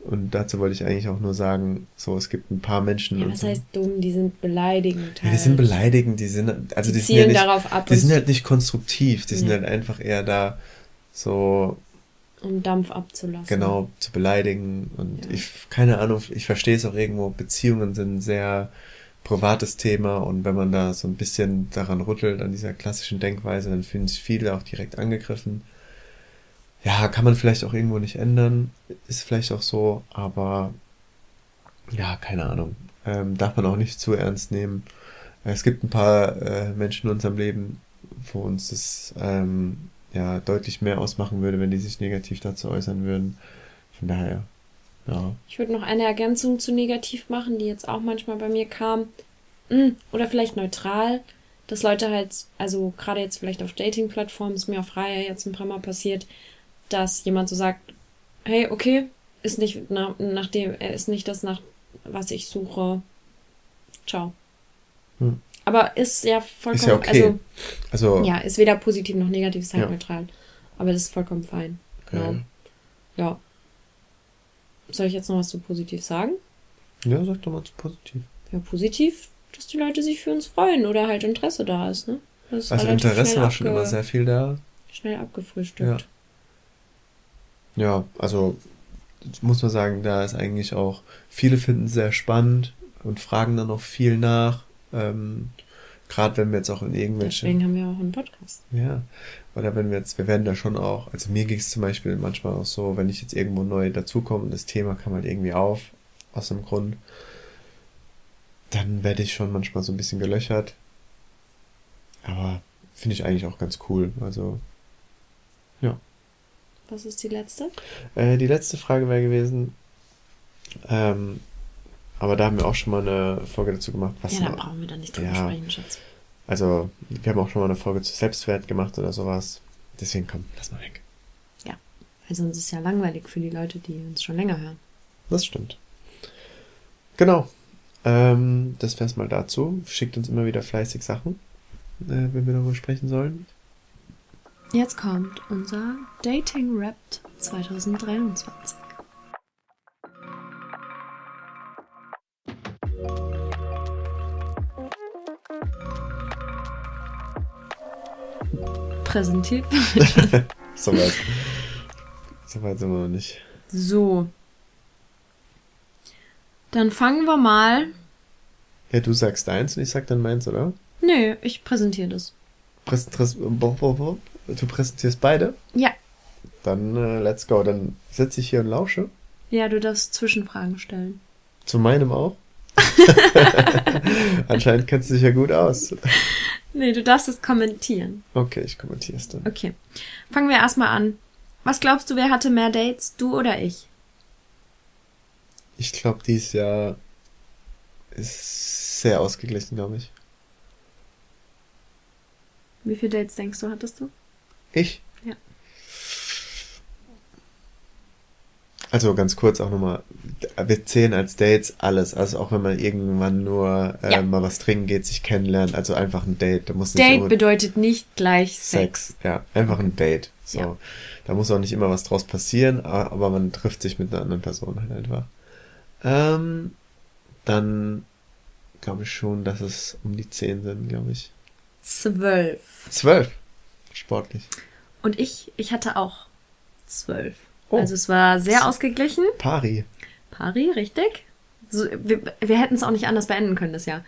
Speaker 1: Und dazu wollte ich eigentlich auch nur sagen, so, es gibt ein paar Menschen.
Speaker 2: Ja, was heißt dumm? Die sind beleidigend.
Speaker 1: Ja, die sind beleidigend, die sind, also
Speaker 2: Die
Speaker 1: die, sind ja nicht,
Speaker 2: darauf ab
Speaker 1: die sind halt nicht konstruktiv, die sind
Speaker 2: Nee.
Speaker 1: halt einfach eher da, so,
Speaker 2: Um Dampf abzulassen.
Speaker 1: genau, zu beleidigen und
Speaker 2: Ja.
Speaker 1: ich, keine Ahnung, ich verstehe es auch irgendwo, Beziehungen sind ein sehr privates Thema und wenn man da so ein bisschen daran rüttelt, an dieser klassischen Denkweise, dann fühlen sich viele auch direkt angegriffen. Ja, kann man vielleicht auch irgendwo nicht ändern, ist vielleicht auch so, aber ja, keine Ahnung. Ähm, darf man auch nicht zu ernst nehmen. Es gibt ein paar äh, Menschen in unserem Leben, wo uns das ähm, ja deutlich mehr ausmachen würde, wenn die sich negativ dazu äußern würden. Von daher, ja.
Speaker 2: Ich würde noch eine Ergänzung zu negativ machen, die jetzt auch manchmal bei mir kam. Hm, Oder vielleicht neutral, dass Leute halt, also gerade jetzt vielleicht auf Dating-Plattformen, ist mir auf Reihe jetzt ein paar Mal passiert, dass jemand so sagt, hey, okay, ist nicht nach, nach dem, er ist nicht das nach was ich suche. Ciao.
Speaker 1: Hm.
Speaker 2: Aber ist ja vollkommen,
Speaker 1: Ist ja okay.
Speaker 2: also
Speaker 1: Also,
Speaker 2: ja, ist weder positiv noch negativ, ist halt
Speaker 1: Ja.
Speaker 2: neutral. Aber das ist vollkommen fein. Genau.
Speaker 1: Okay.
Speaker 2: Ja. Soll ich jetzt noch was zu positiv sagen?
Speaker 1: ja, sag doch mal zu positiv.
Speaker 2: Ja, positiv, dass die Leute sich für uns freuen oder halt Interesse da ist, ne? Ist
Speaker 1: Also Interesse war schon immer sehr viel da.
Speaker 2: Schnell abgefrühstückt.
Speaker 1: Ja, also muss man sagen, da ist eigentlich auch, viele finden es sehr spannend und fragen dann noch viel nach. Ähm, Gerade wenn wir jetzt auch in irgendwelche.
Speaker 2: Deswegen haben wir auch einen Podcast.
Speaker 1: Ja. Oder wenn wir jetzt, wir werden da schon auch, also mir ging es zum Beispiel manchmal auch so, wenn ich jetzt irgendwo neu dazukomme und das Thema kam halt irgendwie auf, aus dem Grund, dann werde ich schon manchmal so ein bisschen gelöchert. Aber finde ich eigentlich auch ganz cool. Also, ja.
Speaker 2: Was ist die letzte?
Speaker 1: Äh, die letzte Frage wäre gewesen, ähm, aber da haben wir auch schon mal eine Folge dazu gemacht. Was
Speaker 2: ja, da brauchen wir dann nicht drüber
Speaker 1: Ja.
Speaker 2: sprechen, Schatz.
Speaker 1: also, wir haben auch schon mal eine Folge zu Selbstwert gemacht oder sowas. Deswegen komm, lass mal weg.
Speaker 2: Also es ist ja langweilig für die Leute, die uns schon länger hören.
Speaker 1: Das stimmt. Genau. Ähm, das wär's mal dazu. Schickt uns immer wieder fleißig Sachen, äh, wenn wir darüber sprechen sollen.
Speaker 2: Jetzt kommt unser Dating Rap 2023. Präsentiert.
Speaker 1: Soweit. Soweit sind wir noch nicht.
Speaker 2: So. Dann fangen wir mal.
Speaker 1: Ja, du sagst deins und ich sag dann meins, oder?
Speaker 2: Nö, ich präsentiere das.
Speaker 1: Präs präs bo- bo- bo- du präsentierst beide?
Speaker 2: Ja.
Speaker 1: Dann äh, let's go. Dann sitze ich hier und lausche.
Speaker 2: Ja, du darfst Zwischenfragen stellen.
Speaker 1: Zu meinem auch. Anscheinend kennst du dich ja gut aus.
Speaker 2: Nee, du darfst es kommentieren.
Speaker 1: Okay, ich kommentiere es dann.
Speaker 2: Okay. Fangen wir erstmal an. Was glaubst du, wer hatte mehr Dates, du oder ich?
Speaker 1: Ich glaube, dieses Jahr ist sehr ausgeglichen, glaube ich.
Speaker 2: Wie viele Dates denkst du, hattest du?
Speaker 1: Ich?
Speaker 2: Ja.
Speaker 1: Also ganz kurz auch nochmal, wir zählen als Dates alles, also auch wenn man irgendwann nur äh,
Speaker 2: Ja.
Speaker 1: mal was trinken geht, sich kennenlernt, also einfach ein Date, da muss
Speaker 2: Date bedeutet nicht gleich Sex.
Speaker 1: Sex, ja, einfach ein Date. So,
Speaker 2: Ja.
Speaker 1: da muss auch nicht immer was draus passieren, aber man trifft sich mit einer anderen Person halt einfach. Ähm, dann glaube ich schon, dass es um die zehn sind, glaube ich.
Speaker 2: Zwölf.
Speaker 1: Zwölf. Sportlich.
Speaker 2: Und ich, ich hatte auch zwölf.
Speaker 1: Oh.
Speaker 2: Also es war sehr ausgeglichen.
Speaker 1: Pari.
Speaker 2: Pari, richtig? So, wir wir hätten es auch nicht anders beenden können, das Jahr.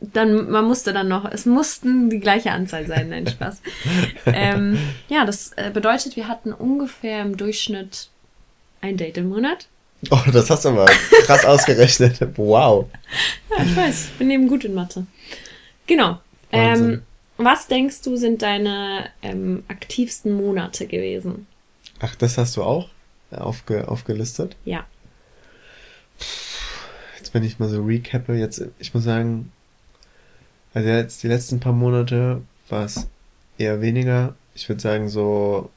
Speaker 2: Dann, man musste dann noch, es mussten die gleiche Anzahl sein, nein, Spaß. ähm, ja, das äh, bedeutet, wir hatten ungefähr im Durchschnitt ein Date im Monat.
Speaker 1: Oh, das hast du aber krass ausgerechnet. Wow.
Speaker 2: Ja, ich weiß, ich bin eben gut in Mathe. Genau. Ähm. Was denkst du, sind deine ähm, aktivsten Monate gewesen?
Speaker 1: Ach, das hast du auch aufge aufgelistet?
Speaker 2: Ja.
Speaker 1: Jetzt, wenn ich mal so recappe, jetzt, ich muss sagen, Also jetzt die letzten paar Monate war es eher weniger. Ich würde sagen so,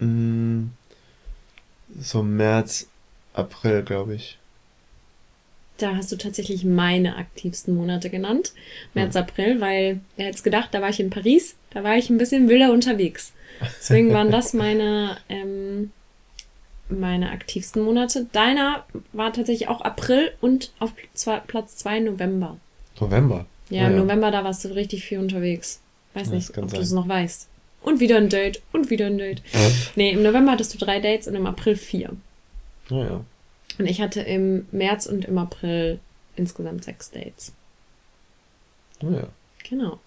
Speaker 1: mh, so März, April, glaube ich.
Speaker 2: Da hast du tatsächlich meine aktivsten Monate genannt. März, April, weil wer hätte gedacht, da war ich in Paris, da war ich ein bisschen wilder unterwegs. Deswegen waren das meine, ähm, meine aktivsten Monate. Deiner war tatsächlich auch April und auf zwei, Platz zwei November.
Speaker 1: November.
Speaker 2: Ja, im November, da warst du richtig viel unterwegs. Weiß
Speaker 1: Ja,
Speaker 2: nicht, ob du es noch weißt. Und wieder ein Date und wieder ein Date.
Speaker 1: Ja.
Speaker 2: Nee, im November hattest du drei Dates und im April vier.
Speaker 1: Naja.
Speaker 2: Und ich hatte im März und im April insgesamt sechs Dates.
Speaker 1: Naja.
Speaker 2: Genau.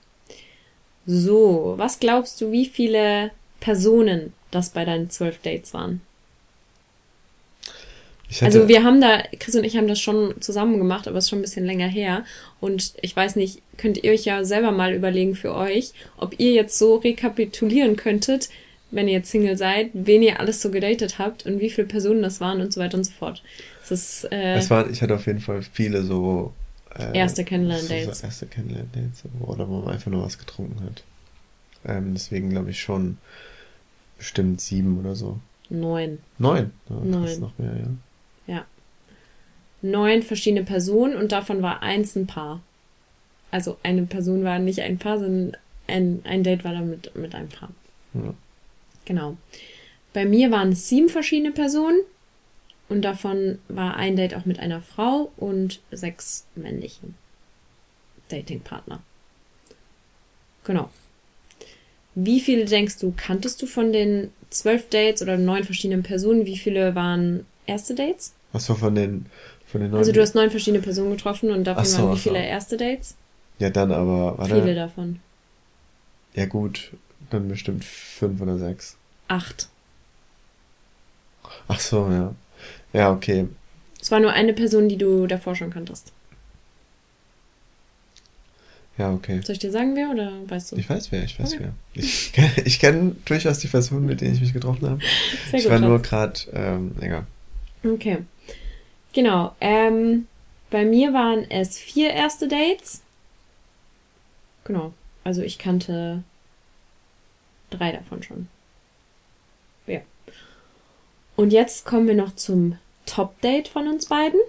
Speaker 2: So, was glaubst du, wie viele Personen das bei deinen zwölf Dates waren? Also wir haben da, Chris und ich haben das schon zusammen gemacht, aber es ist schon ein bisschen länger her. Und ich weiß nicht, könnt ihr euch ja selber mal überlegen für euch, ob ihr jetzt so rekapitulieren könntet, wenn ihr jetzt Single seid, wen ihr alles so gedatet habt und wie viele Personen das waren und so weiter und so fort. Das ist, äh,
Speaker 1: es war, ich hatte auf jeden Fall viele so äh,
Speaker 2: Erste Kennenlern-Dates.
Speaker 1: So, so erste Kennenlern-Dates, oder wo man einfach nur was getrunken hat. Ähm, deswegen glaube ich schon bestimmt sieben oder so.
Speaker 2: neun.
Speaker 1: Neun. Ja,
Speaker 2: Neun.
Speaker 1: noch mehr, ja.
Speaker 2: Ja. Neun verschiedene Personen und davon war eins ein Paar. Also eine Person war nicht ein Paar, sondern ein, ein Date war dann mit, mit einem Paar.
Speaker 1: Ja.
Speaker 2: Genau. Bei mir waren es sieben verschiedene Personen und davon war ein Date auch mit einer Frau und sechs männliche Datingpartner. Genau. Wie viele denkst du, kanntest du von den zwölf Dates oder neun verschiedenen Personen? Wie viele waren erste Dates?
Speaker 1: Ach so, von den, von den neun.
Speaker 2: Also du hast neun verschiedene Personen getroffen und davon
Speaker 1: so,
Speaker 2: waren wie
Speaker 1: ach so.
Speaker 2: viele erste Dates?
Speaker 1: Ja, dann aber, warte.
Speaker 2: Viele davon.
Speaker 1: Ja gut, dann bestimmt fünf oder sechs.
Speaker 2: Acht.
Speaker 1: Ach so, ja. Ja, okay.
Speaker 2: Es war nur eine Person, die du davor schon kanntest.
Speaker 1: Ja, okay.
Speaker 2: Soll ich dir sagen, wer oder weißt du?
Speaker 1: Ich weiß wer, ich weiß
Speaker 2: Okay.
Speaker 1: wer. Ich kenne ich kenn durchaus die Personen, mit denen ich mich getroffen habe.
Speaker 2: Sehr
Speaker 1: ich
Speaker 2: gut,
Speaker 1: war nur gerade, ähm, egal.
Speaker 2: Okay. Genau. Ähm, bei mir waren es vier erste Dates. Genau. Also ich kannte drei davon schon. Und jetzt kommen wir noch zum Top-Date von uns beiden.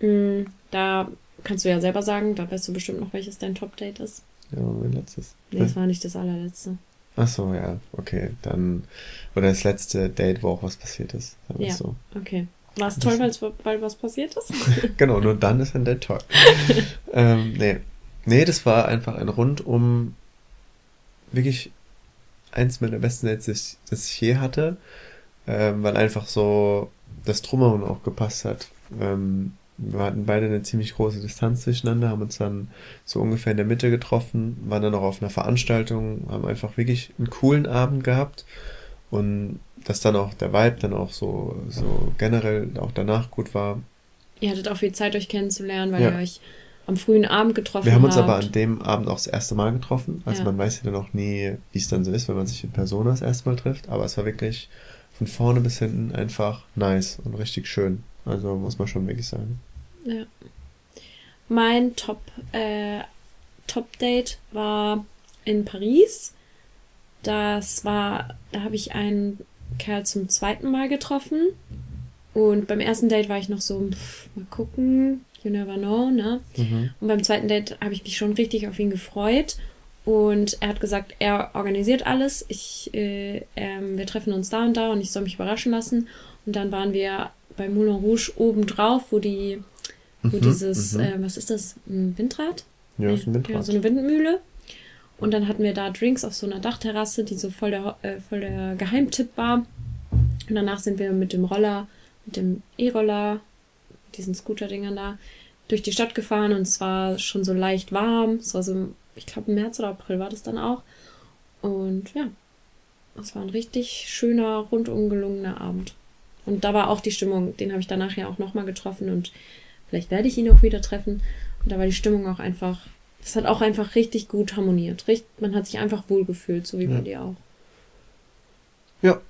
Speaker 2: Mm, Da kannst du ja selber sagen, da weißt du bestimmt noch, welches dein Top-Date ist.
Speaker 1: Ja, mein letztes.
Speaker 2: Nee, es war nicht das allerletzte.
Speaker 1: Ach so, ja, okay. Dann, oder das letzte Date, wo auch was passiert ist.
Speaker 2: Ja.
Speaker 1: so.
Speaker 2: Okay. War es toll, weil's- weil was passiert ist?
Speaker 1: Genau, nur dann ist ein Date toll. ähm, nee. Nee, das war einfach ein rundum wirklich eins meiner besten Dates, das ich je hatte, ähm, weil einfach so das Drumherum auch gepasst hat. Ähm, wir hatten beide eine ziemlich große Distanz zueinander, haben uns dann so ungefähr in der Mitte getroffen, waren dann auch auf einer Veranstaltung, haben einfach wirklich einen coolen Abend gehabt und dass dann auch der Vibe dann auch so, so generell auch danach gut war,
Speaker 2: Ihr hattet auch viel Zeit, euch kennenzulernen, weil
Speaker 1: Ja.
Speaker 2: ihr euch am frühen Abend getroffen
Speaker 1: Wir haben uns
Speaker 2: habt.
Speaker 1: aber an dem Abend auch das erste Mal getroffen. Also
Speaker 2: Ja.
Speaker 1: man weiß ja dann auch nie, wie es dann so ist, wenn man sich in Person das erste Mal trifft. Aber es war wirklich von vorne bis hinten einfach nice und richtig schön. Also muss man schon wirklich sagen.
Speaker 2: Ja. Mein Top, äh, Top-Date war in Paris. Das war, da habe ich einen Kerl zum zweiten Mal getroffen. Und beim ersten Date war ich noch so, pff, mal gucken, you never know, ne? Und beim zweiten Date habe ich mich schon richtig auf ihn gefreut. Und er hat gesagt, er organisiert alles. Ich, äh, ähm, wir treffen uns da und da und ich soll mich überraschen lassen. Und dann waren wir bei Moulin Rouge oben drauf, wo die, wo dieses, Äh, was ist das, ein Windrad?
Speaker 1: Ja, ist ein Windrad.
Speaker 2: Ja, so eine Windmühle. Und dann hatten wir da Drinks auf so einer Dachterrasse, die so voll der, äh, voll der Geheimtipp war. Und danach sind wir mit dem Roller, mit dem E-Roller, diesen Scooter-Dingern da, durch die Stadt gefahren und es war schon so leicht warm. Es war so, ich glaube, März oder April war das dann auch. Und ja, es war ein richtig schöner, rundum gelungener Abend. Und da war auch die Stimmung, den habe ich danach ja auch nochmal getroffen und vielleicht werde ich ihn auch wieder treffen. Und da war die Stimmung auch einfach, das hat auch einfach richtig gut harmoniert. Richt, man hat sich einfach wohlgefühlt, so wie bei
Speaker 1: Ja.
Speaker 2: dir auch.
Speaker 1: Ja.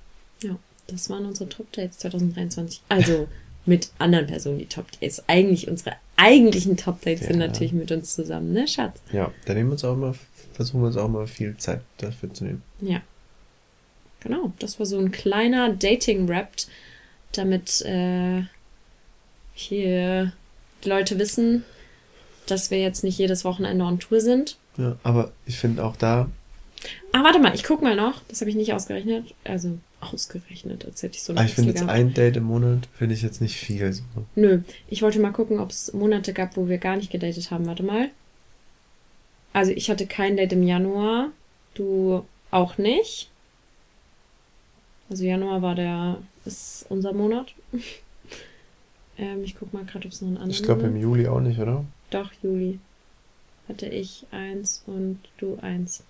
Speaker 2: Ja, das waren unsere Top Dates 2023. Also mit anderen Personen die Top Dates. Eigentlich unsere eigentlichen Top Dates sind
Speaker 1: Ja.
Speaker 2: natürlich mit uns zusammen, ne, Schatz?
Speaker 1: Ja, da nehmen wir uns auch mal, versuchen wir uns auch mal viel Zeit dafür zu nehmen.
Speaker 2: Ja. Genau, das war so ein kleiner Dating-Rap, damit äh, hier die Leute wissen, dass wir jetzt nicht jedes Wochenende on Tour sind.
Speaker 1: Ja, aber ich finde auch da,
Speaker 2: Ah, warte mal, ich guck mal noch. Das habe ich nicht ausgerechnet. Also ausgerechnet, als hätte ich so
Speaker 1: ah, ich finde jetzt ein Date im Monat, finde ich jetzt nicht viel. So.
Speaker 2: Nö, ich wollte mal gucken, ob es Monate gab, wo wir gar nicht gedatet haben. Warte mal. Also ich hatte kein Date im Januar. Du auch nicht. Also Januar war der, ist unser Monat. ähm, ich guck mal gerade, ob es noch einen anderen
Speaker 1: Ich glaube im Juli auch nicht, oder?
Speaker 2: Doch, Juli. Hatte ich eins und du eins.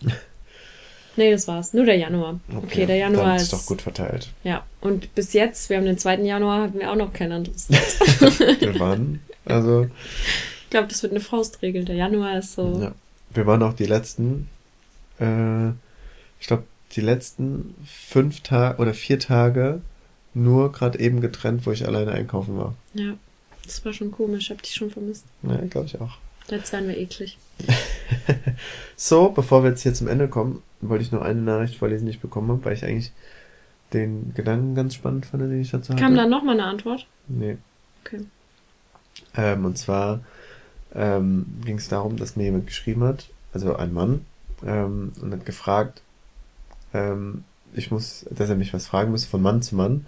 Speaker 2: nee, das war's. Nur der Januar. Okay, der Januar
Speaker 1: dann
Speaker 2: ist.
Speaker 1: ist doch gut verteilt.
Speaker 2: Ja, und bis jetzt, wir haben den 2. Januar, hatten wir auch noch kein anderes.
Speaker 1: Wir waren, also,
Speaker 2: ich glaube, das wird eine Faustregel. Der Januar ist so.
Speaker 1: ja. Wir waren auch die letzten, äh, ich glaube, die letzten fünf Tage oder vier Tage nur gerade eben getrennt, wo ich alleine einkaufen war.
Speaker 2: Ja, das war schon komisch. Hab dich schon vermisst.
Speaker 1: Ja, glaube ich auch.
Speaker 2: Jetzt werden wir eklig.
Speaker 1: So, bevor wir jetzt hier zum Ende kommen, wollte ich noch eine Nachricht vorlesen, die ich bekommen habe, weil ich eigentlich den Gedanken ganz spannend fand, den ich dazu hatte.
Speaker 2: Kam dann noch mal eine Antwort?
Speaker 1: Nee.
Speaker 2: Okay.
Speaker 1: Ähm, und zwar ähm, ging es darum, dass mir jemand geschrieben hat, also ein Mann, ähm, und hat gefragt, ähm, ich muss, dass er mich was fragen muss von Mann zu Mann.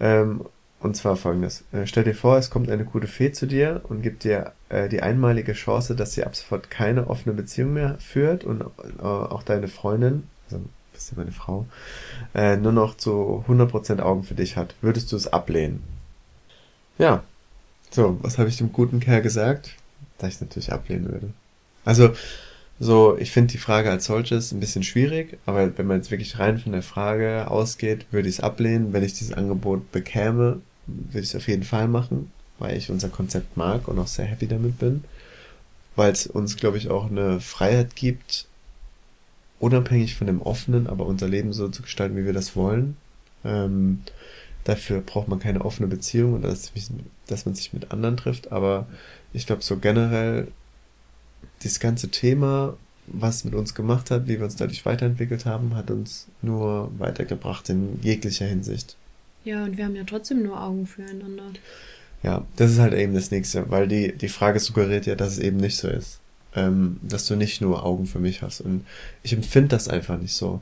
Speaker 1: Ähm, und zwar folgendes. Äh, stell dir vor, es kommt eine gute Fee zu dir und gibt dir äh, die einmalige Chance, dass sie ab sofort keine offene Beziehung mehr führt und äh, auch deine Freundin, also bist ja meine Frau, äh, nur noch zu 100% Augen für dich hat. Würdest du es ablehnen? Ja. So, was habe ich dem guten Kerl gesagt? Dass ich es natürlich ablehnen würde. Also, so, ich finde die Frage als solches ein bisschen schwierig, aber wenn man jetzt wirklich rein von der Frage ausgeht, würde ich es ablehnen. Wenn ich dieses Angebot bekäme, würde ich es auf jeden Fall machen, weil ich unser Konzept mag und auch sehr happy damit bin. Weil es uns, glaube ich, auch eine Freiheit gibt, unabhängig von dem Offenen, aber unser Leben so zu gestalten, wie wir das wollen. Ähm, dafür braucht man keine offene Beziehung oder dass, dass man sich mit anderen trifft, aber ich glaube so generell dieses ganze Thema, was mit uns gemacht hat, wie wir uns dadurch weiterentwickelt haben, hat uns nur weitergebracht in jeglicher Hinsicht.
Speaker 2: Ja, und wir haben ja trotzdem nur Augen füreinander.
Speaker 1: Ja, das ist halt eben das nächste, weil die, die Frage suggeriert ja, dass es eben nicht so ist. Ähm, dass du nicht nur Augen für mich hast. Und ich empfinde das einfach nicht so.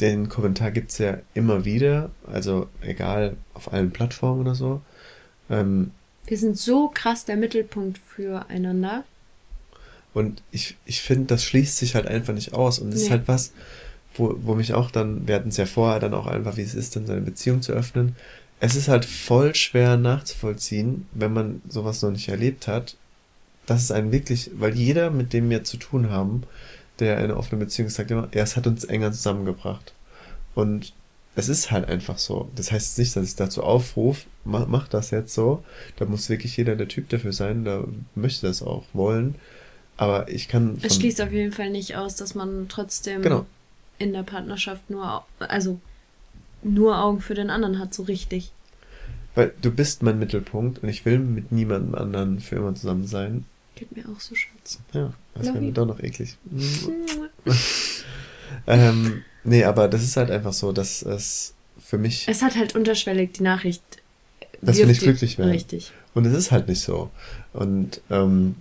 Speaker 1: Den Kommentar gibt's ja immer wieder, also egal auf allen Plattformen oder so. Ähm,
Speaker 2: Wir sind so krass der Mittelpunkt füreinander.
Speaker 1: Und ich, ich finde, das schließt sich halt einfach nicht aus. Und das ist
Speaker 2: Nee.
Speaker 1: halt was, wo, wo mich auch dann, wir hatten es ja vorher dann auch einfach, wie es ist, dann seine Beziehung zu öffnen. Es ist halt voll schwer nachzuvollziehen, wenn man sowas noch nicht erlebt hat. Das ist ein wirklich, weil jeder, mit dem wir zu tun haben, der eine offene Beziehung sagt immer, ja, es hat uns enger zusammengebracht. Und es ist halt einfach so. Das heißt nicht, dass ich dazu aufrufe, mach, mach das jetzt so. Da muss wirklich jeder der Typ dafür sein, da möchte das auch wollen. Aber ich kann.
Speaker 2: Es schließt auf jeden Fall nicht aus, dass man trotzdem
Speaker 1: Genau.
Speaker 2: in der Partnerschaft nur, also nur Augen für den anderen hat, so richtig.
Speaker 1: Weil du bist mein Mittelpunkt und ich will mit niemandem anderen für immer zusammen sein.
Speaker 2: Geht mir auch so, Schatz.
Speaker 1: Ja, das wäre
Speaker 2: you.
Speaker 1: doch noch eklig. ähm, nee, aber das ist halt einfach so, dass es für mich.
Speaker 2: Es hat halt unterschwellig die Nachricht.
Speaker 1: Dass wir nicht glücklich werden.
Speaker 2: Richtig.
Speaker 1: Und es ist halt nicht so. Und ähm,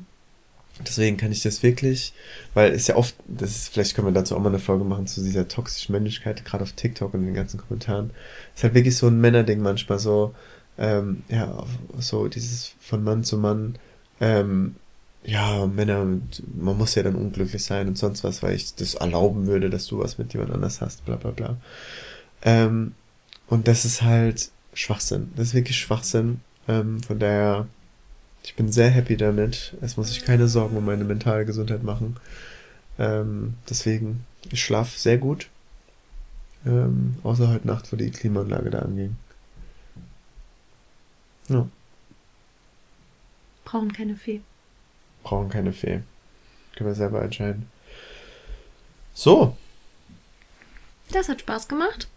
Speaker 1: deswegen kann ich das wirklich, weil es ja oft, das ist, vielleicht können wir dazu auch mal eine Folge machen zu dieser toxischen Männlichkeit, gerade auf TikTok und in den ganzen Kommentaren. Es ist halt wirklich so ein Männerding manchmal so, ähm, ja, so dieses von Mann zu Mann, ähm, ja, Männer, man muss ja dann unglücklich sein und sonst was, weil ich das erlauben würde, dass du was mit jemand anders hast, bla bla bla. Ähm, und das ist halt Schwachsinn. Das ist wirklich Schwachsinn. Ähm, von daher, ich bin sehr happy damit. Es muss sich keine Sorgen um meine mentale Gesundheit machen. Ähm, deswegen, ich schlafe sehr gut. Ähm, außer heute Nacht, wo die Klimaanlage da anging. Ja,
Speaker 2: Brauchen keine Fee.
Speaker 1: brauchen keine Fee. Können wir selber entscheiden. So,
Speaker 2: Das hat Spaß gemacht.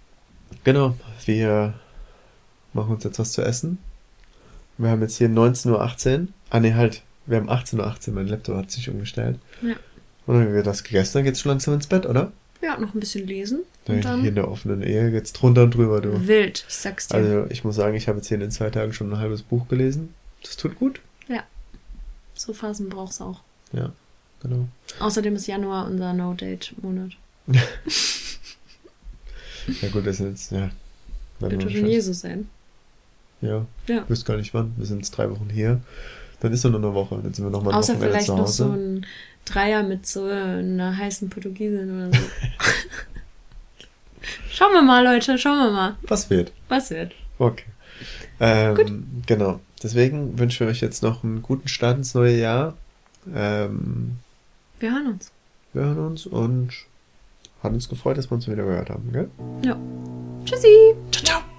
Speaker 1: Genau, wir machen uns jetzt was zu essen. Wir haben jetzt hier 19.18 Uhr. Ah ne, halt, wir haben 18.18 Uhr, mein Laptop hat sich umgestellt.
Speaker 2: Ja.
Speaker 1: Und dann haben wir das gegessen, dann geht's schon langsam ins Bett, oder?
Speaker 2: Ja, noch ein bisschen lesen.
Speaker 1: Hier
Speaker 2: Und dann
Speaker 1: in der offenen Ehe geht's drunter und drüber, du.
Speaker 2: wild, ich sag's dir.
Speaker 1: Also ich muss sagen, ich habe jetzt hier in den zwei Tagen schon ein halbes Buch gelesen. Das tut gut.
Speaker 2: ja. So Phasen brauchst auch.
Speaker 1: Ja, genau.
Speaker 2: Außerdem ist Januar unser No-Date-Monat.
Speaker 1: Ja gut, das ist jetzt, ja.
Speaker 2: Wird
Speaker 1: wir
Speaker 2: schon Jesus sein.
Speaker 1: Ja,
Speaker 2: Ja.
Speaker 1: ich wüsste gar nicht wann. Wir sind jetzt drei Wochen hier. Dann ist nur noch eine Woche. Dann sind wir nochmal
Speaker 2: Außer
Speaker 1: Wochenende
Speaker 2: vielleicht noch so ein Dreier mit so einer heißen Portugiesin oder so. schauen wir mal, Leute, schauen wir mal,
Speaker 1: Was wird?
Speaker 2: was wird.
Speaker 1: Okay. Ähm, Genau. Deswegen wünschen wir euch jetzt noch einen guten Start ins neue Jahr. Ähm,
Speaker 2: Wir hören uns.
Speaker 1: wir hören uns und hat uns gefreut, dass wir uns wieder gehört haben. Gell?
Speaker 2: Ja. Tschüssi.
Speaker 1: Ciao, ciao.